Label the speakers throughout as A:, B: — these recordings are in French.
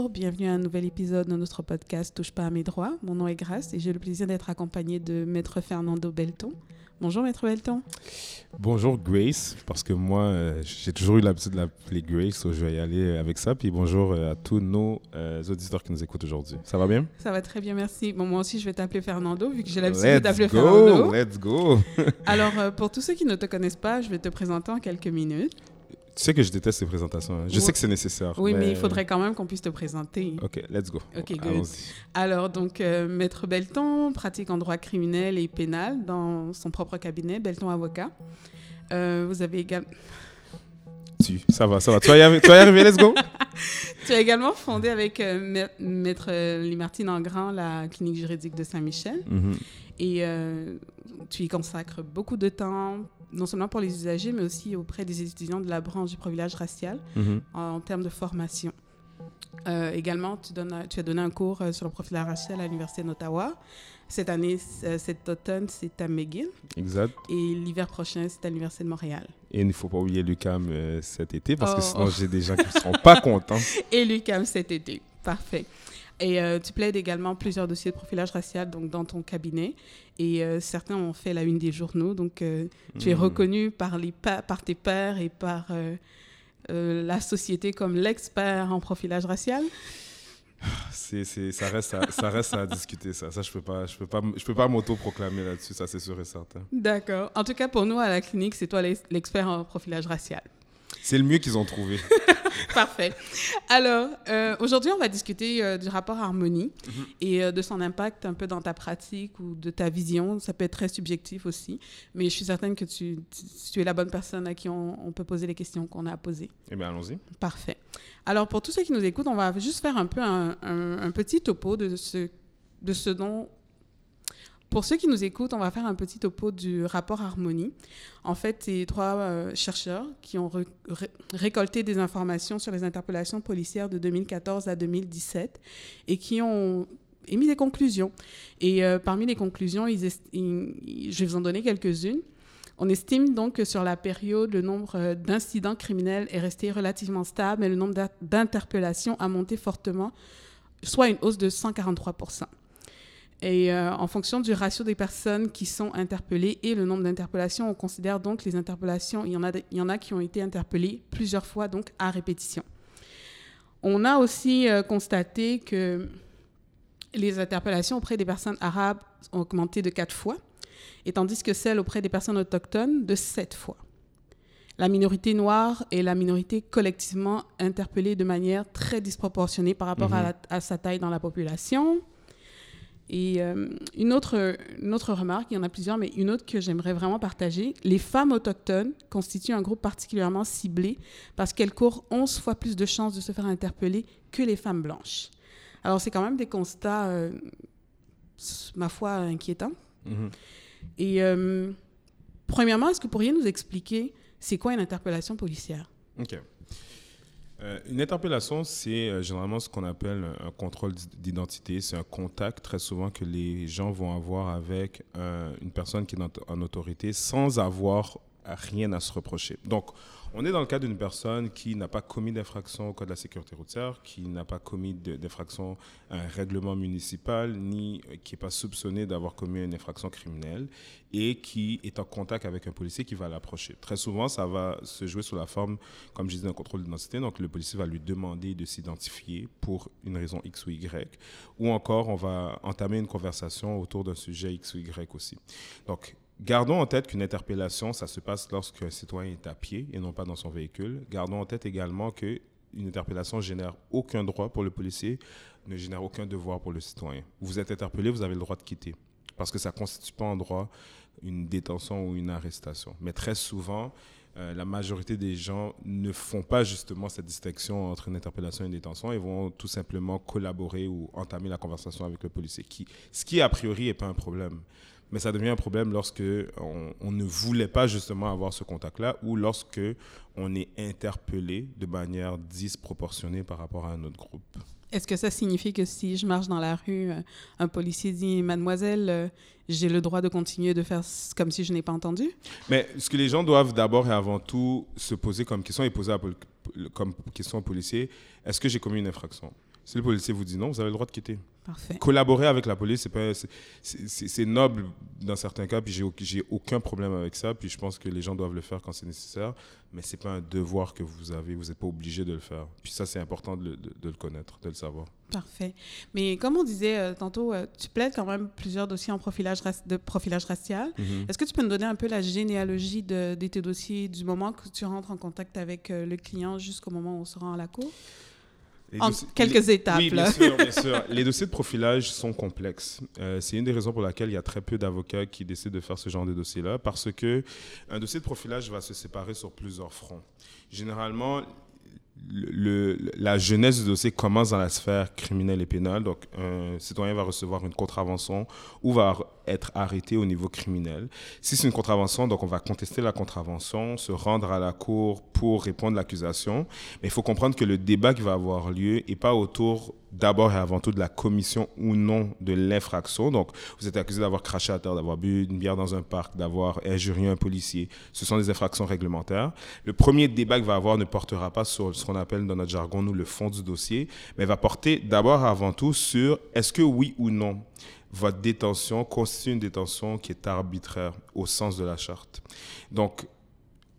A: Bonjour, bienvenue à un nouvel épisode de notre podcast Touche pas à mes droits. Mon nom est Grace et j'ai le plaisir d'être accompagnée de Maître Fernando Belton. Bonjour Maître Belton.
B: Bonjour Grace, parce que moi, euh, j'ai toujours eu l'habitude de l'appeler Grace, donc je vais y aller avec ça. Puis bonjour euh, à tous nos euh, auditeurs qui nous écoutent aujourd'hui. Ça va bien?
A: Ça va très bien, merci. Bon, moi aussi, je vais t'appeler Fernando, vu que j'ai l'habitude d'appeler Fernando.
B: let's go!
A: Alors, pour tous ceux qui ne te connaissent pas, je vais te présenter en quelques minutes.
B: Tu sais que je déteste ces présentations. hein. Je
A: Ouais.
B: sais que c'est nécessaire.
A: Oui, mais il faudrait quand même qu'on puisse te présenter.
B: Ok, let's go.
A: Ok, good. Alors, donc, euh, Maître Belton pratique en droit criminel et pénal dans son propre cabinet, Belton Avocat. Euh, vous avez également...
B: Tu, ça va, ça va. Tu vas y arriver, tu vas y arriver, let's go!
A: Tu as également fondé avec euh, Ma- Maître Limartine Engrand la clinique juridique de Saint-Michel.
B: Mhm.
A: Et tu y consacres beaucoup de temps, non seulement pour les usagers, mais aussi auprès des étudiants de la branche du profilage racial
B: Mhm.
A: en, en termes de formation. Euh, également, tu, donnes, tu as donné un cours euh, sur le profilage racial à l'Université d'Ottawa. Cette année, euh, cet automne, c'est à McGill.
B: Exact.
A: Et l'hiver prochain, c'est à l'Université de Montréal.
B: Et il ne faut pas oublier Lucam euh, cet été, parce que
A: Oh.
B: sinon j'ai des gens qui ne seront pas contents.
A: Et l'UQAM cet été. Parfait. Et euh, tu plaides également plusieurs dossiers de profilage racial donc, dans ton cabinet. Et euh, certains ont fait la une des journaux. Donc, euh, tu es
B: Mhm.
A: reconnu par, les pa- par tes pairs et par euh, la société comme l'expert en profilage racial.
B: C'est, c'est, ça, reste à, ça reste à discuter, ça. Ça, je ne peux pas, je peux pas, je peux pas m'auto-proclamer là-dessus, ça, c'est sûr et certain.
A: D'accord. En tout cas, pour nous, à la clinique, c'est toi l'ex- l'expert en profilage racial.
B: C'est le mieux qu'ils ont trouvé.
A: Parfait. Alors, euh, aujourd'hui, on va discuter euh, du rapport harmonie
B: Mhm.
A: et euh, de son impact un peu dans ta pratique ou de ta vision. Ça peut être très subjectif aussi, mais je suis certaine que tu, tu- tu es la bonne personne à qui on, on peut poser les questions qu'on a à poser.
B: Eh bien, allons-y.
A: Parfait. Alors, pour tous ceux qui nous écoutent, on va juste faire un peu un, un- un petit topo de ce, de ce dont... Pour ceux qui nous écoutent, on va faire un petit topo du rapport Harmonie. En fait, c'est trois euh, chercheurs qui ont récolté des informations sur les interpellations policières de 2014 à 2017 et qui ont émis des conclusions. Et euh, parmi les conclusions, je vais vous en donner quelques-unes. On estime donc que sur la période, le nombre euh, d'incidents criminels est resté relativement stable, mais le nombre d'in- d'interpellations a monté fortement, soit une hausse de 143 Et euh, en fonction du ratio des personnes qui sont interpellées et le nombre d'interpellations, on considère donc les interpellations, il y, en a, il y en a qui ont été interpellées plusieurs fois, donc à répétition. On a aussi euh, constaté que les interpellations auprès des personnes arabes ont augmenté de quatre fois et tandis que celles auprès des personnes autochtones de sept fois. La minorité noire est la minorité collectivement interpellée de manière très disproportionnée par rapport à, la- à sa taille dans la population. Et euh, une, autre, une autre remarque, il y en a plusieurs, mais une autre que j'aimerais vraiment partager, les femmes autochtones constituent un groupe particulièrement ciblé parce qu'elles courent 11 fois plus de chances de se faire interpeller que les femmes blanches. Alors c'est quand même des constats, euh, ma foi, inquiétants.
B: Mhm.
A: Et euh, premièrement, est-ce que vous pourriez nous expliquer c'est quoi une interpellation policière?
B: OK. Euh, une interpellation, c'est euh, généralement ce qu'on appelle un contrôle d'i- d'identité. C'est un contact très souvent que les gens vont avoir avec euh, une personne qui est en autorité sans avoir rien à se reprocher. Donc, on est dans le cas d'une personne qui n'a pas commis d'infraction au code de la sécurité routière, qui n'a pas commis d'infraction à un règlement municipal, ni euh, qui n'est pas soupçonné d'avoir commis une infraction criminelle et qui est en contact avec un policier qui va l'approcher. Très souvent, ça va se jouer sous la forme, comme je disais, d'un contrôle d'identité. Donc, le policier va lui demander de s'identifier pour une raison X ou Y. Ou encore, on va entamer une conversation autour d'un sujet X ou Y aussi. Donc, Gardons en tête qu'une interpellation, ça se passe lorsqu'un citoyen est à pied et non pas dans son véhicule. Gardons en tête également que une interpellation génère aucun droit pour le policier, ne génère aucun devoir pour le citoyen. Vous êtes interpellé, vous avez le droit de quitter parce que ça ne constitue pas en droit une détention ou une arrestation. Mais très souvent, euh, la majorité des gens ne font pas justement cette distinction entre une interpellation et une détention. Ils vont tout simplement collaborer ou entamer la conversation avec le policier, ce qui a priori n'est pas un problème. Mais ça devient un problème lorsque on, on ne voulait pas justement avoir ce contact-là ou lorsque on est interpellé de manière disproportionnée par rapport à un autre groupe.
A: Est-ce que ça signifie que si je marche dans la rue, euh, un policier dit Mademoiselle, euh, j'ai le droit de continuer de faire comme si je n'ai pas entendu?
B: Mais ce que les gens doivent d'abord et avant tout se poser comme question et poser comme question au policier, est-ce que j'ai commis une infraction? Si le policier vous dit non, vous avez le droit de quitter.
A: Parfait.
B: Collaborer avec la police, c'est noble dans certains cas, puis j'ai au- j'ai aucun problème avec ça, puis je pense que les gens doivent le faire quand c'est nécessaire, mais c'est pas un devoir que vous avez, vous n'êtes pas obligé de le faire. Puis ça, c'est important de le, de- de le connaître, de le savoir.
A: Parfait. Mais comme on disait euh, tantôt, euh, tu plaides quand même plusieurs dossiers en profilage de profilage racial. Est-ce que tu peux nous donner un peu la généalogie de, de tes dossiers du moment que tu rentres en contact avec euh, le client jusqu'au moment où on se rend à la cour?
B: Les
A: En quelques
B: les-
A: étapes,
B: Oui, bien sûr, bien sûr. Les dossiers de profilage sont complexes. Euh, c'est une des raisons pour laquelle il y a très peu d'avocats qui décident de faire ce genre de dossier-là, parce que un dossier de profilage va se séparer sur plusieurs fronts. Généralement, la jeunesse du dossier commence dans la sphère criminelle et pénale. Donc, un citoyen va recevoir une contravention ou va être arrêté au niveau criminel. Si c'est une contravention, donc on va contester la contravention, se rendre à la cour pour répondre à l'accusation. Mais il faut comprendre que le débat qui va avoir lieu n'est pas autour d'abord et avant tout de la commission ou non de l'infraction. Donc, vous êtes accusé d'avoir craché à terre, d'avoir bu une bière dans un parc, d'avoir injurié un policier. Ce sont des infractions réglementaires. Le premier débat qu'il va avoir ne portera pas sur ce qu'on appelle dans notre jargon, nous, le fond du dossier, mais va porter d'abord et avant tout sur est-ce que oui ou non votre détention constitue une détention qui est arbitraire au sens de la charte. Donc,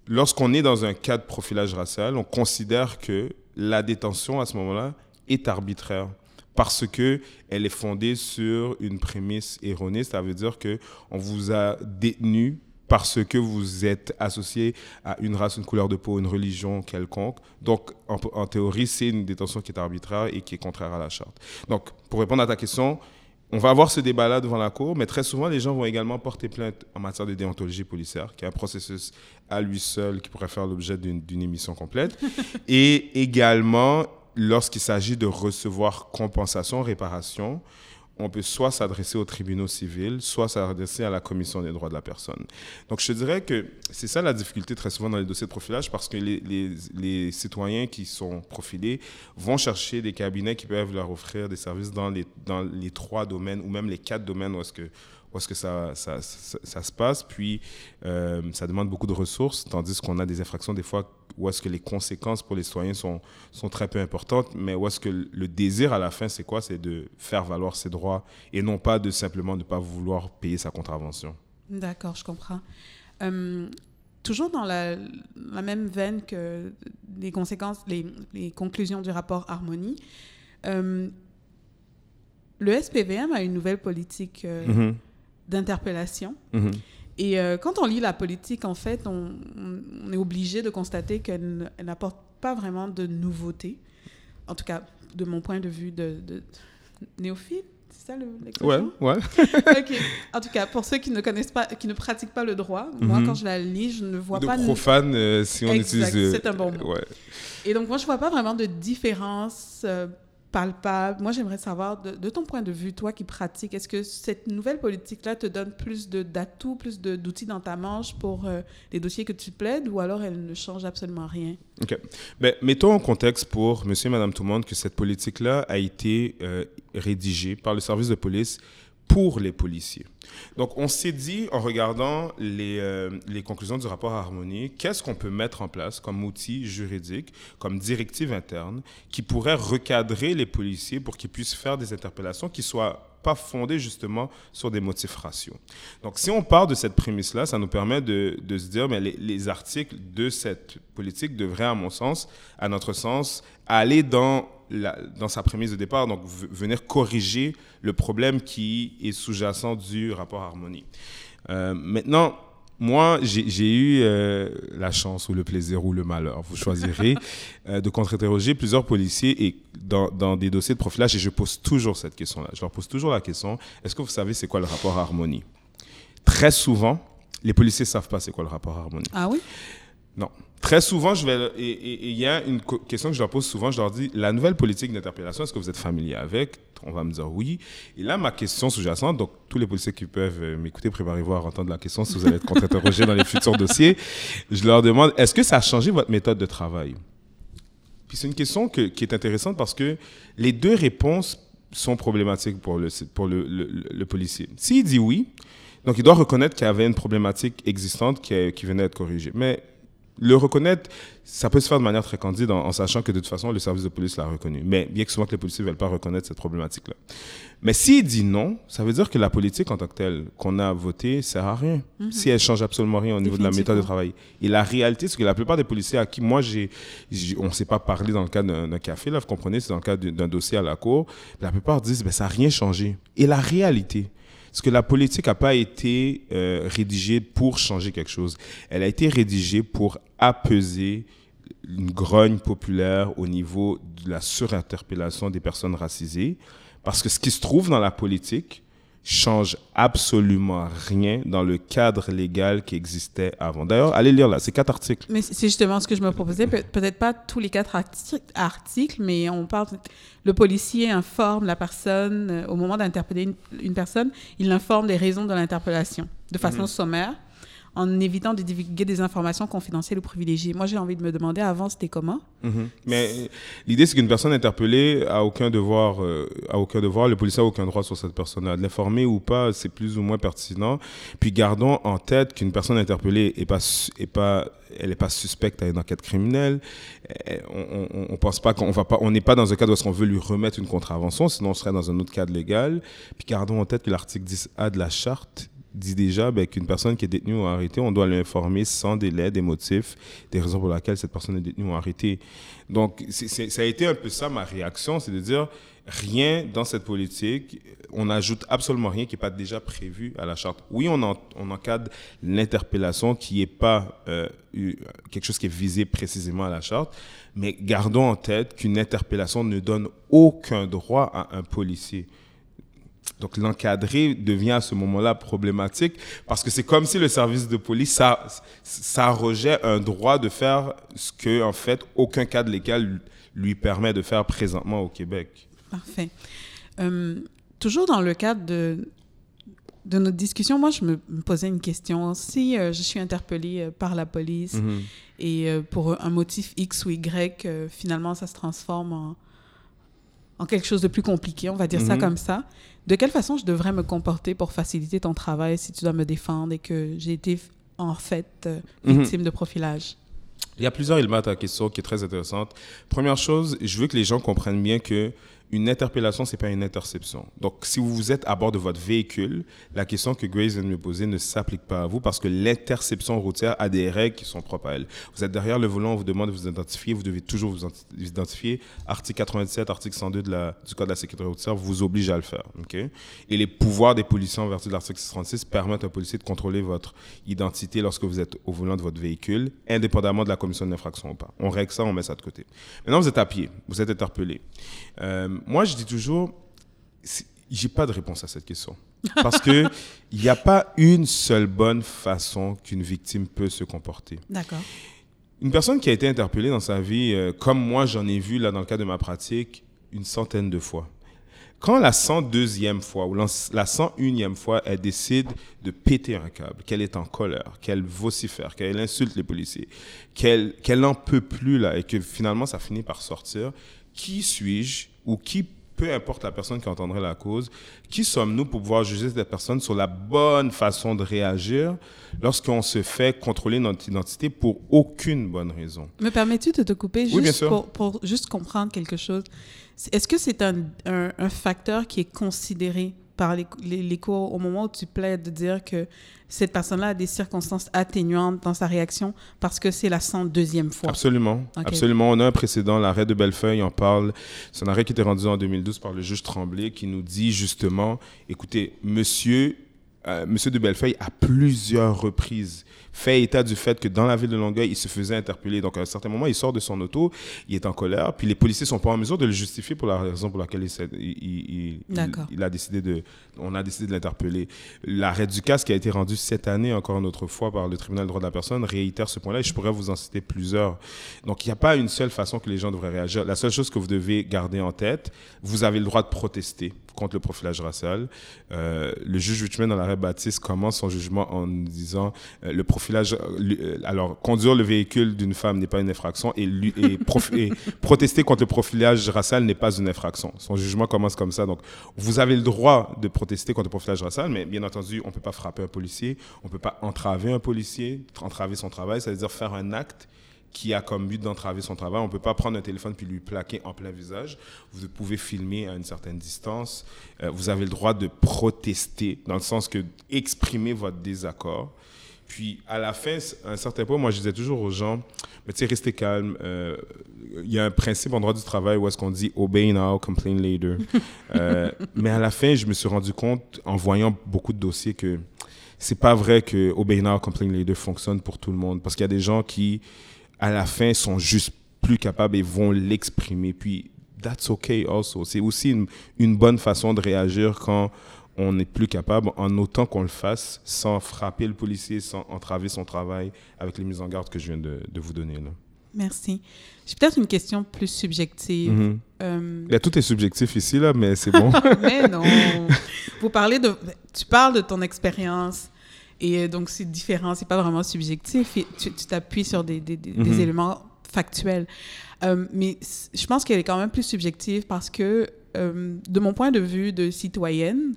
B: lorsqu'on est dans un cas de profilage racial, on considère que la détention à ce moment-là est arbitraire parce que elle est fondée sur une prémisse erronée, ça veut dire que on vous a détenu parce que vous êtes associé à une race, une couleur de peau, une religion quelconque. Donc, en, en théorie, c'est une détention qui est arbitraire et qui est contraire à la charte. Donc, pour répondre à ta question, on va avoir ce débat-là devant la cour, mais très souvent, les gens vont également porter plainte en matière de déontologie policière, qui est un processus à lui seul qui pourrait faire l'objet d'une d'une émission complète. Et également, lorsqu'il s'agit de recevoir compensation, réparation, on peut soit s'adresser aux tribunaux civils, soit s'adresser à la commission des droits de la personne. Donc, je dirais que c'est ça la difficulté très souvent dans les dossiers de profilage, parce que les citoyens qui sont profilés vont chercher des cabinets qui peuvent leur offrir des services dans les, dans les trois domaines, ou même les quatre domaines où est-ce que où est-ce que ça, ça, ça, ça se passe. Puis, euh, ça demande beaucoup de ressources, tandis qu'on a des infractions, des fois, où est-ce que les conséquences pour les citoyens sont, sont très peu importantes, mais où est-ce que le désir à la fin, c'est quoi? C'est de faire valoir ses droits et non pas de simplement ne pas vouloir payer sa contravention.
A: D'accord, je comprends. Euh, toujours dans la, la même veine que les conséquences, les, les conclusions du rapport Harmonie, euh, le SPVM a une nouvelle politique euh,
B: Mhm.
A: D'interpellation.
B: Mhm.
A: Et euh, quand on lit la politique, en fait, on, est obligé de constater qu'elle n'apporte pas vraiment de nouveautés. En tout cas, de mon point de vue de, de néophyte, c'est ça le-
B: Ouais,
A: l'expression
B: ouais.
A: Ok. En tout cas, pour ceux qui ne connaissent pas, qui ne pratiquent pas le droit, moi,
B: Mhm.
A: quand je la lis, je ne vois
B: de
A: pas. de-
B: profane, euh, si on
A: Exact,
B: utilise. euh,
A: c'est un bon mot.
B: Ouais.
A: Et donc, moi, je vois pas vraiment de différence euh, palpable. Moi, j'aimerais savoir, de, ton point de vue, toi qui pratiques, est-ce que cette nouvelle politique-là te donne plus d'atouts, plus d'outils dans ta manche pour euh, les dossiers que tu plaides, ou alors elle ne change absolument rien?
B: OK. Ben, mettons en contexte pour monsieur et madame tout le monde que cette politique-là a été euh, rédigée par le service de police pour les policiers. Donc, on s'est dit, en regardant les, euh, les conclusions du rapport Harmonie, qu'est-ce qu'on peut mettre en place comme outil juridique, comme directive interne, qui pourrait recadrer les policiers pour qu'ils puissent faire des interpellations qui soient pas fondées justement sur des motifs raciaux. Donc, si on part de cette prémisse-là, ça nous permet de, se dire, mais les articles de cette politique devraient, à mon sens, à notre sens, aller dans, la, dans sa prémisse de départ, donc venir corriger le problème qui est sous-jacent du rapport Harmonie. Euh, maintenant, moi, j'ai eu euh, la chance ou le plaisir ou le malheur, vous choisirez, euh, de contre-interroger plusieurs policiers et dans, dans des dossiers de profilage, et je pose toujours cette question-là. Je leur pose toujours la question, est-ce que vous savez c'est quoi le rapport Harmonie? Très souvent, les policiers ne savent pas c'est quoi le rapport Harmonie.
A: Ah oui?
B: Non. Très souvent, je vais. Et il y a une question que je leur pose souvent. Je leur dis la nouvelle politique d'interpellation, est-ce que vous êtes familier avec? On va me dire oui. Et là, ma question sous-jacente, donc tous les policiers qui peuvent euh, m'écouter, préparez-vous à entendre la question si vous allez être contre-interrogé dans les futurs dossiers. Je leur demande est-ce que ça a changé votre méthode de travail? Puis c'est une question que- qui est intéressante parce que les deux réponses sont problématiques pour le, pour le, le- le- policier. S'il dit oui, donc il doit reconnaître qu'il y avait une problématique existante qui, qui venait d'être corrigée. Mais le reconnaître, ça peut se faire de manière très candide en, en sachant que de toute façon, le service de police l'a reconnu. Mais bien que souvent que les policiers ne veulent pas reconnaître cette problématique-là. Mais s'il dit non, ça veut dire que la politique en tant que telle qu'on a votée sert à rien. Si elle change absolument rien au niveau de la méthode de travail. Et la réalité, c'est que la plupart des policiers à qui moi, j'ai, on ne s'est pas parlé dans le cadre d'un, café, là, vous comprenez, c'est dans le cadre d'un- d'un dossier à la cour, la plupart disent, ben, ça n'a rien changé. Et la réalité, c'est que la politique n'a pas été euh, rédigée pour changer quelque chose. Elle a été rédigée pour apaiser une grogne populaire au niveau de la surinterpellation des personnes racisées. Parce que ce qui se trouve dans la politique change absolument rien dans le cadre légal qui existait avant. D'ailleurs, allez lire là, c'est quatre articles.
A: Mais c'est justement ce que je me proposais. Pe- Peut-être pas tous les quatre arti- articles, mais on parle. Le policier informe la personne euh, au moment d'interpeller une, une personne. Il l'informe des raisons de l'interpellation de façon sommaire, en évitant de divulguer des informations confidentielles ou privilégiées. Moi, j'ai envie de me demander avant, c'était comment?
B: Mhm. Mais euh, l'idée, c'est qu'une personne interpellée a aucun devoir, euh, a aucun devoir, le policier a aucun droit sur cette personne-là. L'informer ou pas, c'est plus ou moins pertinent. Puis gardons en tête qu'une personne interpellée est pas, est pas, elle est pas suspecte à une enquête criminelle. Euh, On, on, on pense pas qu'on va pas, on n'est pas dans un cadre où qu'on veut lui remettre une contravention, sinon on serait dans un autre cadre légal. Puis gardons en tête que l'article 10A de la charte dit déjà ben, qu'une personne qui est détenue ou arrêtée, on doit l'informer sans délai des motifs, des raisons pour lesquelles cette personne est détenue ou arrêtée. Donc, ça a été un peu ça ma réaction, c'est de dire rien dans cette politique, on n'ajoute absolument rien qui n'est pas déjà prévu à la charte. Oui, on, en- encadre l'interpellation qui n'est pas euh, eu- quelque chose qui est visé précisément à la charte, mais gardons en tête qu'une interpellation ne donne aucun droit à un policier. Donc l'encadrer devient à ce moment-là problématique parce que c'est comme si le service de police ça un droit de faire ce que en fait aucun cadre légal lui permet de faire présentement au Québec.
A: Parfait. Euh, toujours dans le cadre de, de notre discussion, moi, je me, posais une question. Si euh, je suis interpellée euh, par la police
B: Mhm.
A: et euh, pour un motif X ou Y, finalement, ça se transforme en, en quelque chose de plus compliqué, on va dire ça
B: Mhm.
A: comme ça, de quelle façon je devrais me comporter pour faciliter ton travail si tu dois me défendre et que j'ai été en fait euh,
B: Mhm.
A: victime de profilage?
B: Il y a plusieurs éléments à ta question qui est très intéressante. Première chose, je veux que les gens comprennent bien que une interpellation, c'est pas une interception. Donc, si vous êtes à bord de votre véhicule, la question que Grace vient de me poser ne s'applique pas à vous parce que l'interception routière a des règles qui sont propres à elle. Vous êtes derrière le volant, on vous demande de vous identifier, vous devez toujours vous enti- vous identifier. Article 97, article 102 de la, du Code de la sécurité routière vous oblige à le faire. ok? Et les pouvoirs des policiers en vertu de l'article 636 permettent à un policier de contrôler votre identité lorsque vous êtes au volant de votre véhicule, indépendamment de la commission de l'infraction ou pas. On règle ça, on met ça de côté. Maintenant, vous êtes à pied, vous êtes interpellé. Euh, moi, je dis toujours, j'ai pas de réponse à cette question. Parce que il n'y a pas une seule bonne façon qu'une victime peut se comporter.
A: D'accord.
B: Une personne qui a été interpellée dans sa vie, euh, comme moi j'en ai vu là dans le cadre de ma pratique, une centaine de fois. Quand la 102e fois ou la la 101e fois, elle décide de péter un câble, qu'elle est en colère, qu'elle vocifère, qu'elle insulte les policiers, qu'elle qu'elle n'en peut plus là et que finalement ça finit par sortir, qui suis-je ou qui peu importe la personne qui entendrait la cause, qui sommes-nous pour pouvoir juger cette personne sur la bonne façon de réagir lorsqu'on se fait contrôler notre identité pour aucune bonne raison?
A: Me permets-tu de te couper
B: Oui,
A: juste pour, pour juste comprendre quelque chose? Est-ce que c'est un, un, un facteur qui est considéré par les, les, les cours au moment où tu plaides de dire que cette personne-là a des circonstances atténuantes dans sa réaction parce que c'est la 102e fois?
B: Absolument, absolument. On a un précédent, l'arrêt de Bellefeuille en parle. C'est un arrêt qui était rendu en 2012 par le juge Tremblay qui nous dit justement, écoutez, monsieur euh, M. de Bellefeuille, à plusieurs reprises, fait état du fait que dans la ville de Longueuil, il se faisait interpeller. Donc, à un certain moment, il sort de son auto, il est en colère, puis les policiers sont pas en mesure de le justifier pour la raison pour laquelle il, a décidé de, on a décidé de l'interpeller. L'arrêt du casque qui a été rendu cette année, encore une autre fois, par le tribunal des droits de la personne, réitère ce point-là, et je pourrais vous en citer plusieurs. Donc, il n'y a pas une seule façon que les gens devraient réagir. La seule chose que vous devez garder en tête, vous avez le droit de protester contre le profilage racial. Euh, le juge Richmond, dans l'arrêt Baptiste, commence son jugement en disant euh, le profilage. euh, alors, conduire le véhicule d'une femme n'est pas une infraction et, et protester contre le profilage racial n'est pas une infraction. Son jugement commence comme ça. Donc, vous avez le droit de protester contre le profilage racial, mais bien entendu, on ne peut pas frapper un policier, on ne peut pas entraver un policier, entraver son travail, c'est-à-dire faire un acte qui a comme but d'entraver son travail. On ne peut pas prendre un téléphone puis lui plaquer en plein visage. Vous pouvez filmer à une certaine distance. Euh, vous avez le droit de protester, dans le sens que exprimer votre désaccord. Puis à la fin, à un certain point, moi je disais toujours aux gens, mais tu sais, restez calme. Euh, Il y a un principe en droit du travail où est-ce qu'on dit obey now, complain later. Euh, mais à la fin, je me suis rendu compte, en voyant beaucoup de dossiers, que c'est pas vrai que obey now, complain later fonctionne pour tout le monde. Parce qu'il y a des gens qui, à la fin, sont juste plus capables et vont l'exprimer. Puis, that's okay also. C'est aussi une, une bonne façon de réagir quand on n'est plus capable, en autant qu'on le fasse, sans frapper le policier, sans entraver son travail, avec les mises en garde que je viens de, de vous donner. Là.
A: Merci. J'ai peut-être une question plus subjective. Euh,
B: Là, tout est subjectif ici, là, mais c'est bon.
A: mais non. Vous parlez de, tu parles de ton expérience et euh, donc c'est différent, c'est pas vraiment subjectif. Et tu t'appuies sur des, des, des- des
B: Mhm.
A: éléments factuels. Euh, mais je pense qu'elle est quand même plus subjective parce que, euh, de mon point de vue de citoyenne,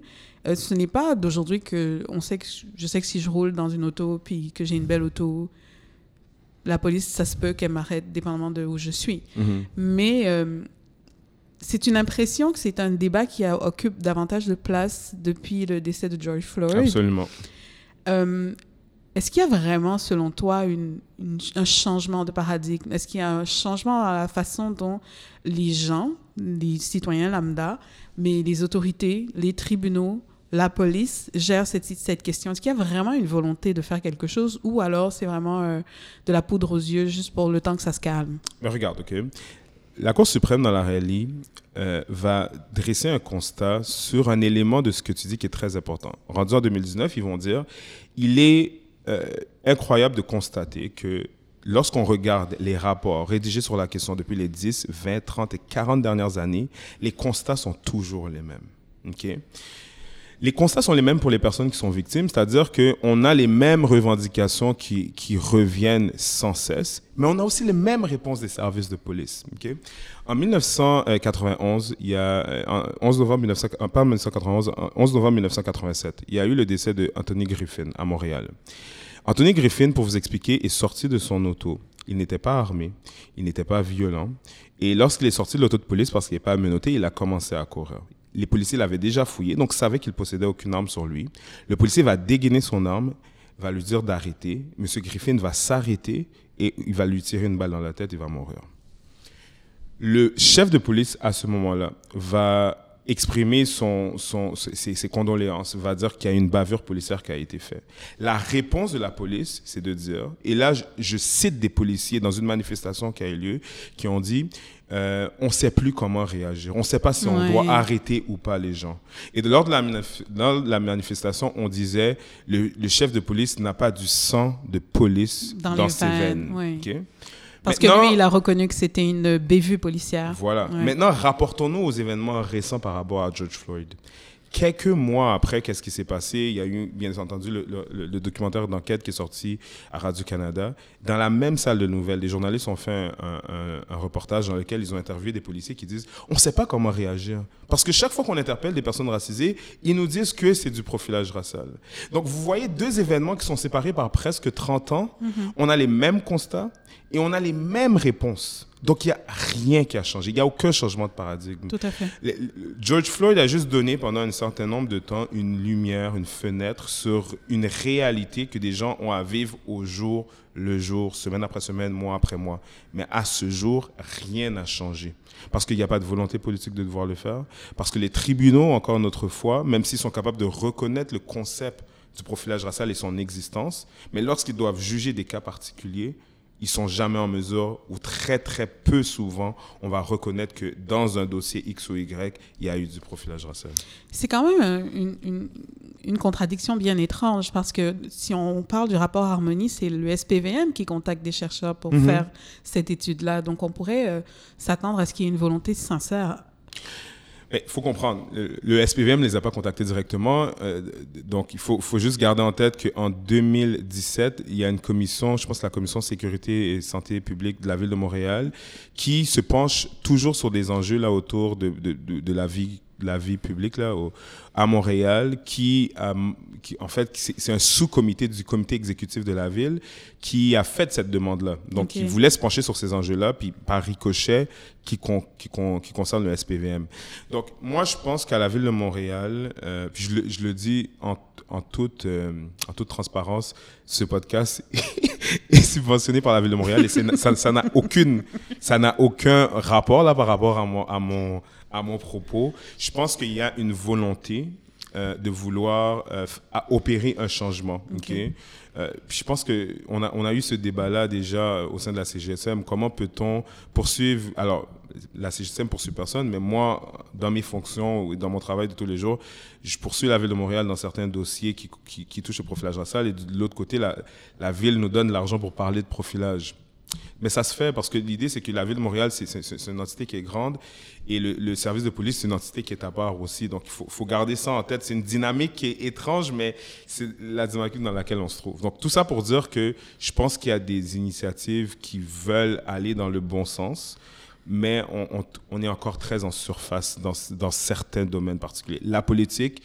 A: euh, ce n'est pas d'aujourd'hui que on sait que je- sais que si je roule dans une auto puis que j'ai une belle auto, la police, ça se peut qu'elle m'arrête dépendamment de où je suis.
B: Mhm.
A: Mais c'est une impression que c'est un débat qui a- occupe davantage de place depuis le décès de George Floyd.
B: Absolument.
A: Euh, Est-ce qu'il y a vraiment, selon toi, un changement de paradigme? Est-ce qu'il y a un changement dans la façon dont les gens, les citoyens lambda, mais les autorités, les tribunaux, la police gèrent cette, question? Est-ce qu'il y a vraiment une volonté de faire quelque chose ou alors c'est vraiment euh, de la poudre aux yeux juste pour le temps que ça se calme?
B: Mais regarde, OK. La Cour suprême, dans la rallye, euh, va dresser un constat sur un élément de ce que tu dis qui est très important. Rendu en 2019, ils vont dire il est euh, incroyable de constater que lorsqu'on regarde les rapports rédigés sur la question depuis les 10, 20, 30 et 40 dernières années, les constats sont toujours les mêmes. OK? Les constats sont les mêmes pour les personnes qui sont victimes, c'est-à-dire qu'on a les mêmes revendications qui, reviennent sans cesse, mais on a aussi les mêmes réponses des services de police. En 1991, il y a, euh, en 11 novembre 1900 euh, pas 1991, en 11 novembre 1987, il y a eu le décès de Anthony Griffin à Montréal. Anthony Griffin, pour vous expliquer, est sorti de son auto. Il n'était pas armé, il n'était pas violent. Et lorsqu'il est sorti de l'auto de police parce qu'il n'est pas menotté, il a commencé à courir. Les policiers l'avaient déjà fouillé, donc savaient qu'il possédait aucune arme sur lui. Le policier va dégainer son arme, va lui dire d'arrêter. Monsieur Griffin va s'arrêter et il va lui tirer une balle dans la tête et va mourir. Le chef de police, à ce moment-là, va exprimer son, ses, condoléances, va dire qu'il y a une bavure policière qui a été faite. La réponse de la police, c'est de dire, et là, je cite des policiers dans une manifestation qui a eu lieu, qui ont dit, euh, on ne sait plus comment réagir. On ne sait pas si on
A: Ouais.
B: doit arrêter ou pas les gens. Et lors de la, manifestation, on disait, le, le chef de police n'a pas du sang de police
A: Dans
B: ses
A: veines,
B: veines.
A: ouais.
B: ok?
A: Parce que lui, il a reconnu que c'était une bévue policière.
B: voilà.
A: Ouais.
B: Maintenant, rapportons-nous aux événements récents par rapport à George Floyd. Quelques mois après, qu'est-ce qui s'est passé? Il y a eu, bien entendu, le, le- le documentaire d'enquête qui est sorti à Radio-Canada. Dans la même salle de nouvelles, les journalistes ont fait un, un- un reportage dans lequel ils ont interviewé des policiers qui disent on ne sait pas comment réagir. Parce que chaque fois qu'on interpelle des personnes racisées, ils nous disent que c'est du profilage racial. Donc, vous voyez deux événements qui sont séparés par presque 30 ans. On a les mêmes constats et on a les mêmes réponses. Donc, il n'y a rien qui a changé. Il n'y a aucun changement de paradigme.
A: Tout à fait.
B: George Floyd a juste donné pendant un certain nombre de temps une lumière, une fenêtre sur une réalité que des gens ont à vivre au jour le jour, semaine après semaine, mois après mois. Mais à ce jour, rien n'a changé. Parce qu'il n'y a pas de volonté politique de devoir le faire. Parce que les tribunaux, encore une autre fois, même s'ils sont capables de reconnaître le concept du profilage racial et son existence, mais lorsqu'ils doivent juger des cas particuliers, ils sont jamais en mesure, ou très très peu souvent, on va reconnaître que dans un dossier X ou Y, il y a eu du profilage racial.
A: C'est quand même une, une, une, contradiction bien étrange parce que si on parle du rapport harmonie, c'est le SPVM qui contacte des chercheurs pour -hmm. faire cette étude-là. Donc on pourrait euh, s'attendre à ce qu'il y ait une volonté sincère
B: il faut comprendre, le SPVM ne les a pas contactés directement, euh, donc il faut, faut, juste garder en tête qu'en 2017, il y a une commission, je pense la commission sécurité et santé publique de la ville de Montréal, qui se penche toujours sur des enjeux là autour de, de, de, de la vie la vie publique là, au, à Montréal, qui, qui en fait, c'est un sous-comité du comité exécutif de la ville qui a fait cette demande-là. Donc, okay. il voulait se pencher sur ces enjeux-là, puis par ricochet, qui, con, qui, con, qui concerne le SPVM. Donc, moi, je pense qu'à la ville de Montréal, euh, puis je le, je le dis en, en, toute, euh, en toute transparence, ce podcast est subventionné par la ville de Montréal et ça n'a aucune, ça n'a aucun rapport là par rapport à mon, à mon, à mon propos. Je pense qu'il y a une volonté euh, de vouloir euh, opérer un changement. Ok. okay? Euh, je pense que on a on a eu ce débat-là déjà au sein de la CGSM. Comment peut-on poursuivre? Alors la CGSM poursuit personne, mais moi, dans mes fonctions et dans mon travail de tous les jours, je poursuis la ville de Montréal dans certains dossiers qui, qui, touchent au profilage racial. Et de l'autre côté, la, ville nous donne l'argent pour parler de profilage. Mais ça se fait parce que l'idée, c'est que la ville de Montréal, c'est une entité qui est grande et le, le service de police, c'est une entité qui est à part aussi. Donc, il faut, faut garder ça en tête. C'est une dynamique qui est étrange, mais c'est la dynamique dans laquelle on se trouve. Donc, tout ça pour dire que je pense qu'il y a des initiatives qui veulent aller dans le bon sens mais on, on, on, est encore très en surface dans, dans certains domaines particuliers. La politique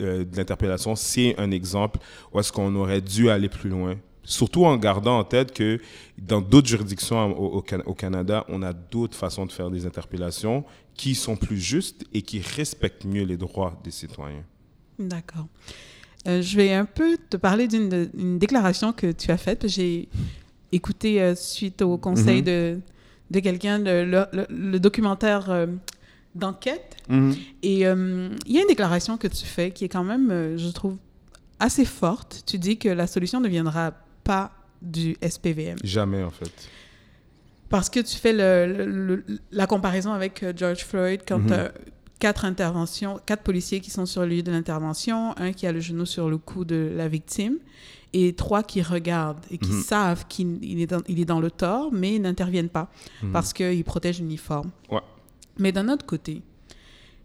B: euh, de l'interpellation, c'est un exemple où est-ce qu'on aurait dû aller plus loin Surtout en gardant en tête que dans d'autres juridictions au, au, au, Canada, on a d'autres façons de faire des interpellations qui sont plus justes et qui respectent mieux les droits des citoyens.
A: D'accord. Euh, je vais un peu te parler d'une déclaration que tu as faite. J'ai écouté euh, suite au conseil mm -hmm. de, de quelqu'un le, le, le, documentaire euh, d'enquête. Mm -hmm. Et euh, il y a une déclaration que tu fais qui est quand même, euh, je trouve, assez forte. Tu dis que la solution ne viendra pas du SPVM.
B: Jamais, en fait.
A: Parce que tu fais la comparaison avec George Floyd quand mm -hmm. Quatre interventions, quatre policiers qui sont sur le lieu de l'intervention, un qui a le genou sur le cou de la victime et trois qui regardent et qui -hmm. savent qu'il est, dans, il est dans le tort, mais n'interviennent pas -hmm. parce qu'ils protègent l'uniforme.
B: Ouais.
A: Mais d'un autre côté,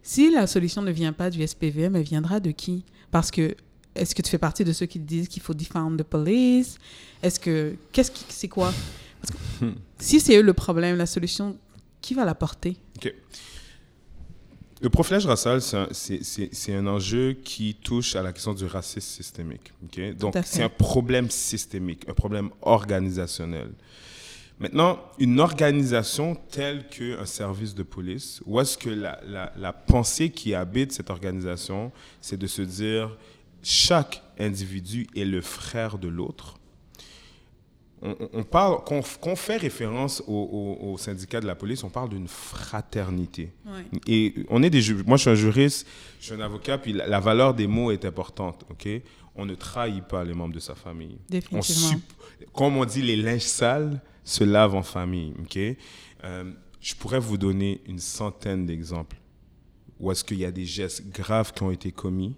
A: si la solution ne vient pas du SPVM, elle viendra de qui? Parce que est-ce que tu fais partie de ceux qui disent qu'il faut défendre the police? Est-ce que qu'est-ce qui c'est quoi? Parce que si c'est eux le problème, la solution, qui va la porter?
B: Ok. Le profilage racial, c'est un, un, enjeu qui touche à la question du racisme systémique. Okay? Donc, c'est un problème systémique, un problème organisationnel. Maintenant, une organisation telle qu'un service de police, où est-ce que la, la, la, pensée qui habite cette organisation, c'est de se dire chaque individu est le frère de l'autre. On, on, parle, qu'on qu fait référence au, au, au, syndicat de la police, on parle d'une fraternité.
A: Ouais.
B: Et on est des moi je suis un juriste, je suis un avocat, puis la, la, valeur des mots est importante, ok? On ne trahit pas les membres de sa famille.
A: Définitivement.
B: On, comme on dit, les linges sales se lavent en famille, ok? Euh, Je pourrais vous donner une centaine d'exemples où est-ce qu'il y a des gestes graves qui ont été commis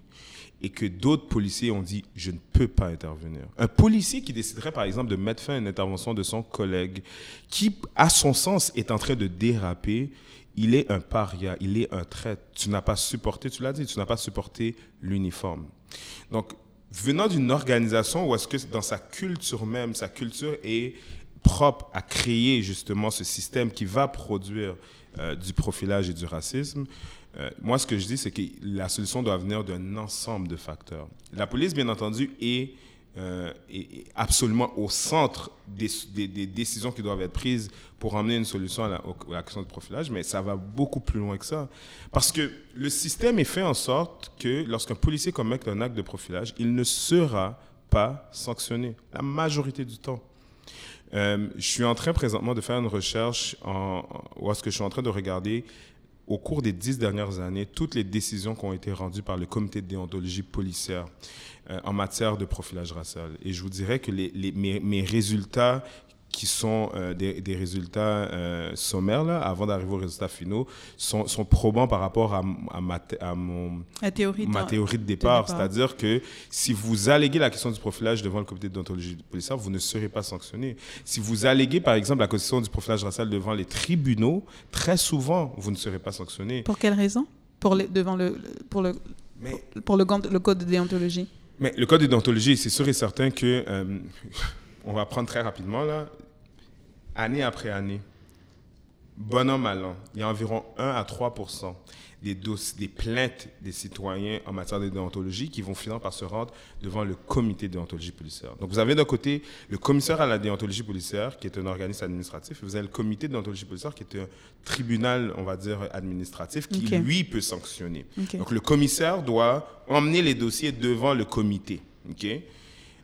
B: et que d'autres policiers ont dit je ne peux pas intervenir. Un policier qui déciderait par exemple de mettre fin à une intervention de son collègue qui, à son sens, est en train de déraper, il est un paria, il est un traître. Tu n'as pas supporté, tu l'as dit, tu n'as pas supporté l'uniforme. Donc, venant d'une organisation où est-ce que dans sa culture même, sa culture est propre à créer justement ce système qui va produire euh, du profilage et du racisme, euh, moi, ce que je dis, c'est que la solution doit venir d'un ensemble de facteurs. La police, bien entendu, est, euh, absolument au centre des, décisions qui doivent être prises pour amener une solution à la, question du profilage, mais ça va beaucoup plus loin que ça. Parce que le système est fait en sorte que lorsqu'un policier commet un acte de profilage, il ne sera pas sanctionné la majorité du temps. Euh, je suis en train présentement de faire une recherche en, où est-ce que je suis en train de regarder au cours des dix dernières années, toutes les décisions qui ont été rendues par le comité de déontologie policière euh, en matière de profilage racial. Et je vous dirais que les, les, mes, mes, résultats qui sont euh, des, des, résultats euh, sommaires, là, avant d'arriver aux résultats finaux, sont, sont, probants par rapport à, à, ma, à mon,
A: théorie,
B: ma théorie de départ. départ. C'est-à-dire que si vous alléguez la question du profilage devant le comité d'ontologie policière, vous ne serez pas sanctionné. Si vous alléguez, par exemple, la question du profilage racial devant les tribunaux, très souvent, vous ne serez pas sanctionné.
A: Pour quelle raison? Pour les, devant le, pour le, Mais, pour le, le code de déontologie
B: mais le code de déontologie, c'est sûr et certain que, euh, on va prendre très rapidement là, année après année, bon an, mal an, il y a environ 1 à 3 des, des plaintes des citoyens en matière de déontologie qui vont finir par se rendre devant le comité de déontologie policière. Donc, vous avez d'un côté le commissaire à la déontologie policière, qui est un organisme administratif, et vous avez le comité de déontologie policière, qui est un tribunal, on va dire, administratif, qui, okay. lui, peut sanctionner. Okay. Donc, le commissaire doit emmener les dossiers devant le comité. OK?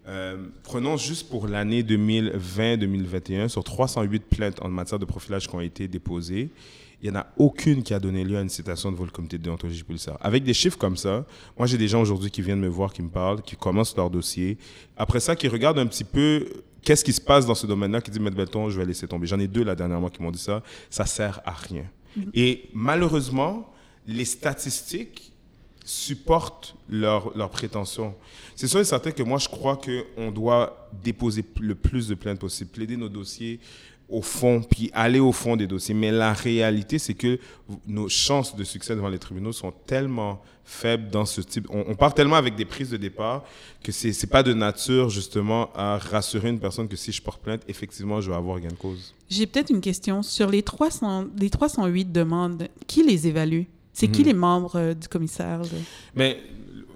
B: Euh, prenons juste pour l'année 2020-2021, sur 308 plaintes en matière de profilage qui ont été déposées, il n'y en a aucune qui a donné lieu à une citation devant le comité de déontologie policière. Avec des chiffres comme ça, moi j'ai des gens aujourd'hui qui viennent me voir, qui me parlent, qui commencent leur dossier. Après ça, qui regardent un petit peu qu'est-ce qui se passe dans ce domaine-là, qui disent, Maître Belton, je vais laisser tomber. J'en ai deux là dernièrement qui m'ont dit ça. Ça sert à rien. Mm-hmm. Et malheureusement, les statistiques supportent leurs leur prétentions. C'est sûr et certain que moi, je crois qu'on doit déposer le plus de plaintes possible, plaider nos dossiers au fond, puis aller au fond des dossiers. Mais la réalité, c'est que nos chances de succès devant les tribunaux sont tellement faibles dans ce type. On, on part tellement avec des prises de départ que c'est n'est pas de nature, justement, à rassurer une personne que si je porte plainte, effectivement, je vais avoir gain de cause.
A: J'ai peut-être une question. Sur les, 300, les 308 demandes, qui les évalue? C'est mmh. qui les membres euh, du commissaire?
B: Mais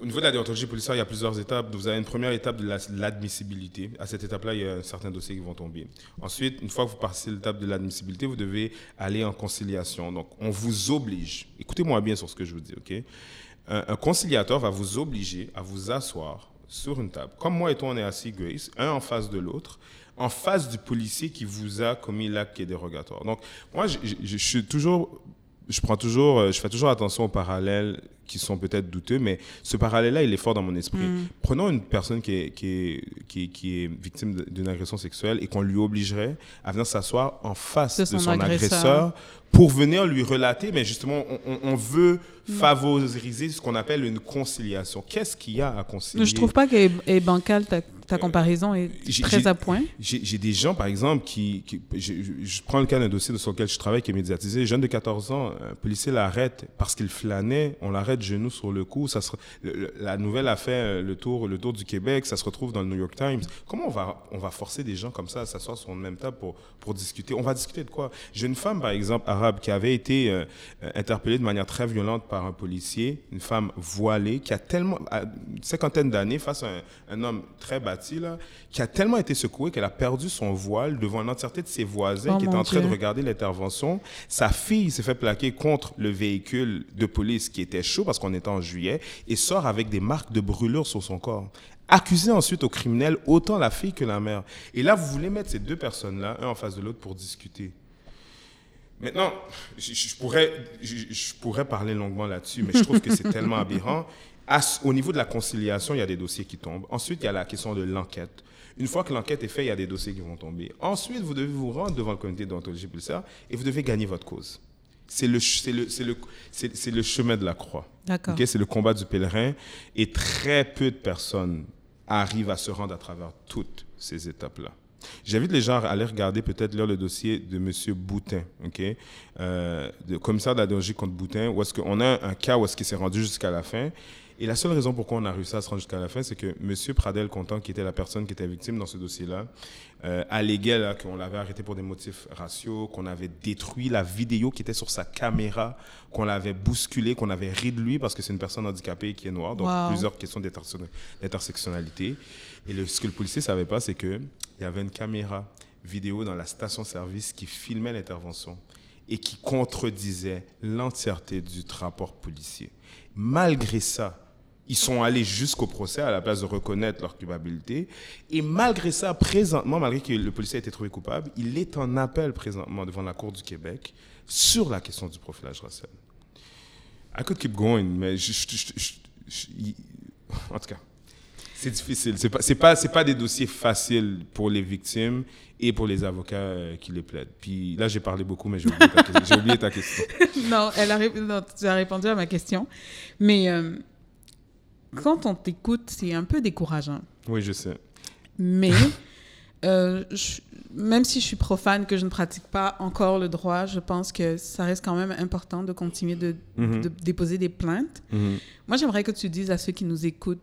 B: au niveau de la déontologie policière, il y a plusieurs étapes. Vous avez une première étape de l'admissibilité. À cette étape-là, il y a certains dossiers qui vont tomber. Ensuite, une fois que vous passez l'étape de l'admissibilité, vous devez aller en conciliation. Donc, on vous oblige. Écoutez-moi bien sur ce que je vous dis, OK? Un, un, conciliateur va vous obliger à vous asseoir sur une table. Comme moi et toi, on est assis, Grace, un en face de l'autre, en face du policier qui vous a commis l'acte qui est dérogatoire. Donc, moi, je, je, je suis toujours je prends toujours, je fais toujours attention aux parallèles qui sont peut-être douteux, mais ce parallèle-là, il est fort dans mon esprit. Mm. Prenons une personne qui est, qui est, qui, qui est victime d'une agression sexuelle et qu'on lui obligerait à venir s'asseoir en face de son, de son agresseur. agresseur. Pour venir lui relater, mais justement, on, on veut mm. favoriser ce qu'on appelle une conciliation. Qu'est-ce qu'il y a à concilier?
A: Je trouve pas qu'elle est bancale ta, ta comparaison est très à point.
B: J'ai des gens, par exemple, qui... qui je, je, prends le cas d'un dossier sur lequel je travaille qui est médiatisé. Jeune de 14 ans, un policier l'arrête parce qu'il flânait, on l'arrête de genoux sur le cou. Ça se, la nouvelle a fait le tour, le tour du Québec, ça se retrouve dans le New York Times. Comment on va, on va forcer des gens comme ça à s'asseoir sur une même table pour, pour discuter? On va discuter de quoi? J'ai une femme, par exemple, arabe, qui avait été euh, interpellée de manière très violente par un policier, une femme voilée, qui a tellement, à une cinquantaine d'années, face à un, un homme très bâti, là, qui a tellement été secouée qu'elle a perdu son voile devant l'entièreté de ses voisins oh qui étaient en train Dieu. de regarder l'intervention. Sa fille s'est fait plaquer contre le véhicule de police qui était chaud parce qu'on était en juillet et sort avec des marques de brûlure sur son corps. Accusé ensuite au criminel, autant la fille que la mère. Et là, vous voulez mettre ces deux personnes-là, un en face de l'autre, pour discuter. Maintenant, je, je pourrais, je, je, pourrais parler longuement là-dessus, mais je trouve que c'est tellement aberrant. À, au niveau de la conciliation, il y a des dossiers qui tombent. Ensuite, il y a la question de l'enquête. Une fois que l'enquête est faite, il y a des dossiers qui vont tomber. Ensuite, vous devez vous rendre devant le comité d'ontologie policière et vous devez gagner votre cause. C'est le, le, le, le, chemin de la croix. Okay? C'est le combat du pèlerin. Et très peu de personnes arrivent à se rendre à travers toutes ces étapes-là. J'invite les gens à aller regarder peut-être là le dossier de M. Boutin, ok, euh, de commissaire d'adéologie contre Boutin, où est-ce qu'on a un cas où est-ce qu'il s'est rendu jusqu'à la fin. Et la seule raison pourquoi on a réussi à se rendre jusqu'à la fin, c'est que M. Pradel Contant, qui était la personne qui était victime dans ce dossier-là, euh, alléguait qu'on l'avait arrêté pour des motifs raciaux, qu'on avait détruit la vidéo qui était sur sa caméra, qu'on l'avait bousculé, qu'on avait ri de lui parce que c'est une personne handicapée qui est noire. Donc wow. plusieurs questions d'intersectionnalité. Et le, ce que le policier savait pas, c'est que il y avait une caméra vidéo dans la station-service qui filmait l'intervention et qui contredisait l'entièreté du rapport policier. Malgré ça, ils sont allés jusqu'au procès à la place de reconnaître leur culpabilité. Et malgré ça, présentement, malgré que le policier a été trouvé coupable, il est en appel présentement devant la Cour du Québec sur la question du profilage racial. I could keep going, mais je, en tout cas, c'est difficile. Pas, c'est pas, c'est pas des dossiers faciles pour les victimes et pour les avocats euh, qui les plaident. Puis là, j'ai parlé beaucoup, mais j'ai oublié ta, question.
A: Non, elle a, tu as répondu à ma question. Mais euh, quand on t'écoute, c'est un peu décourageant.
B: Oui, je sais.
A: Mais euh, je, même si je suis profane, que je ne pratique pas encore le droit, je pense que ça reste quand même important de continuer de,
B: Mhm.
A: de déposer des plaintes.
B: Mhm.
A: Moi, j'aimerais que tu dises à ceux qui nous écoutent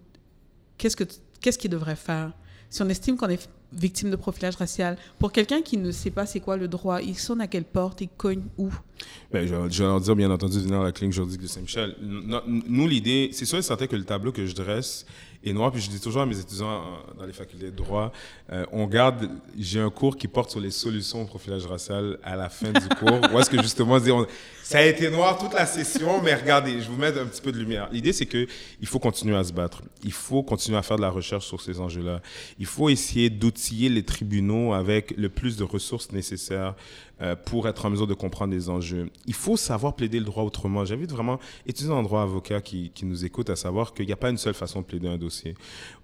A: qu'est-ce qu'ils devraient faire? Si on estime qu'on est victime de profilage racial. Pour quelqu'un qui ne sait pas c'est quoi le droit, il sonne à quelle porte, il cogne où?
B: Ben, je, vais- leur dire, bien entendu, venir à la clinique juridique de Saint-Michel. No- Nous, l'idée, c'est sûr et certain que le tableau que je dresse est noir, puis je dis toujours à mes étudiants euh, dans les facultés de droit, euh, on garde, j'ai un cours qui porte sur les solutions au profilage racial à la fin du cours, où est-ce que justement, on- ça a été noir toute la session, mais regardez, je vous mets un petit peu de lumière. L'idée, c'est que il faut continuer à se battre. Il faut continuer à faire de la recherche sur ces enjeux-là. Il faut essayer d'outiller les tribunaux avec le plus de ressources nécessaires euh, pour être en mesure de comprendre les enjeux. Il faut savoir plaider le droit autrement. J'invite vraiment étudiants en droit avocat qui, qui nous écoutent à savoir qu'il n'y a pas une seule façon de plaider un dossier.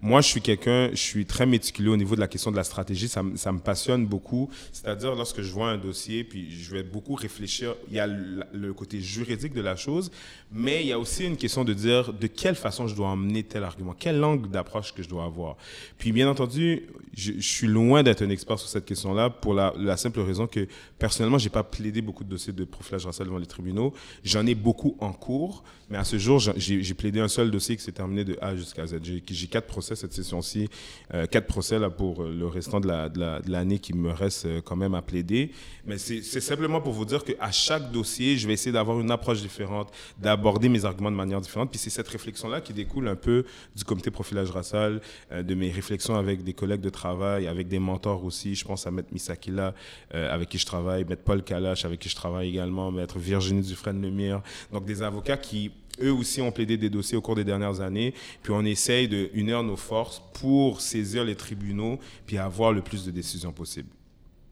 B: Moi, je suis quelqu'un, je suis très méticuleux au niveau de la question de la stratégie. Ça, me- passionne beaucoup. C'est-à-dire, lorsque je vois un dossier, puis je vais beaucoup réfléchir, il y a le, côté juridique de la chose, mais il y a aussi une question de dire de quelle façon je dois emmener tel argument, quel angle d'approche que je dois avoir? Puis, bien entendu, je, suis loin d'être un expert sur cette question-là pour la, la simple raison que personnellement, j'ai pas plaidé beaucoup de dossiers de profilage racial devant les tribunaux. J'en ai beaucoup en cours, mais à ce jour, j'ai plaidé un seul dossier qui s'est terminé de A jusqu'à Z. J'ai quatre procès cette session-ci, euh, quatre procès là pour euh, le restant de la- de la- de l'année qui me reste euh, quand même à plaider. Mais c'est simplement pour vous dire qu'à chaque dossier, je vais essayer d'avoir une approche différente, d'aborder mes arguments de manière différente. Puis c'est cette réflexion-là qui découle un peu du comité profilage racial, de mes réflexions avec des collègues de travail, avec des mentors aussi. Je pense à Maître Misakila, euh, avec qui je travaille, Maître Paul Kalash, avec qui je travaille également, Maître Virginie Dufresne-Lemire. Donc des avocats qui, eux aussi, ont plaidé des dossiers au cours des dernières années. Puis on essaye de unir nos forces pour saisir les tribunaux, puis avoir le plus de décisions possibles.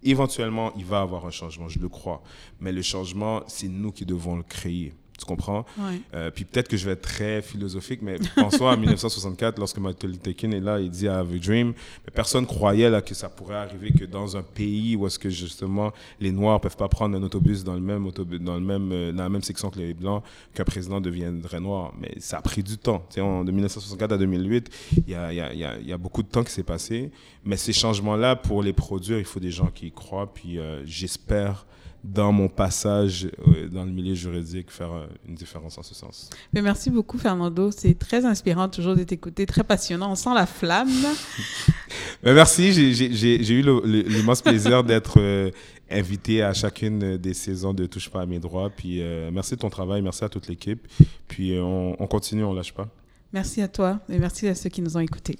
B: Éventuellement, il va y avoir un changement, je le crois. Mais le changement, c'est nous qui devons le créer. Tu comprends?
A: Ouais.
B: Euh, puis peut-être que je vais être très philosophique, mais pensons à 1964, lorsque Luther King est là, il dit I have a dream. Mais personne croyait là, que ça pourrait arriver que dans un pays où est-ce que justement les Noirs peuvent pas prendre un autobus dans le même autobus, dans le même euh, dans la même section que les Blancs, qu'un président deviendrait noir. Mais ça a pris du temps. Tu sais, en, de 1964 à 2008, il y a, il y, a, il y, a, y a beaucoup de temps qui s'est passé. Mais ces changements-là, pour les produire, il faut des gens qui y croient. Puis euh, j'espère dans mon passage euh, dans le milieu juridique faire euh, une différence en ce sens.
A: Mais merci beaucoup, Fernando. C'est très inspirant toujours de t'écouter, très passionnant. On sent la flamme.
B: Ben, merci, j'ai- eu l'immense plaisir d'être euh, invité à chacune des saisons de Touche pas à mes droits. Puis euh, merci de ton travail, merci à toute l'équipe. Puis euh, on, on continue, on lâche pas.
A: Merci à toi et merci à ceux qui nous ont écoutés.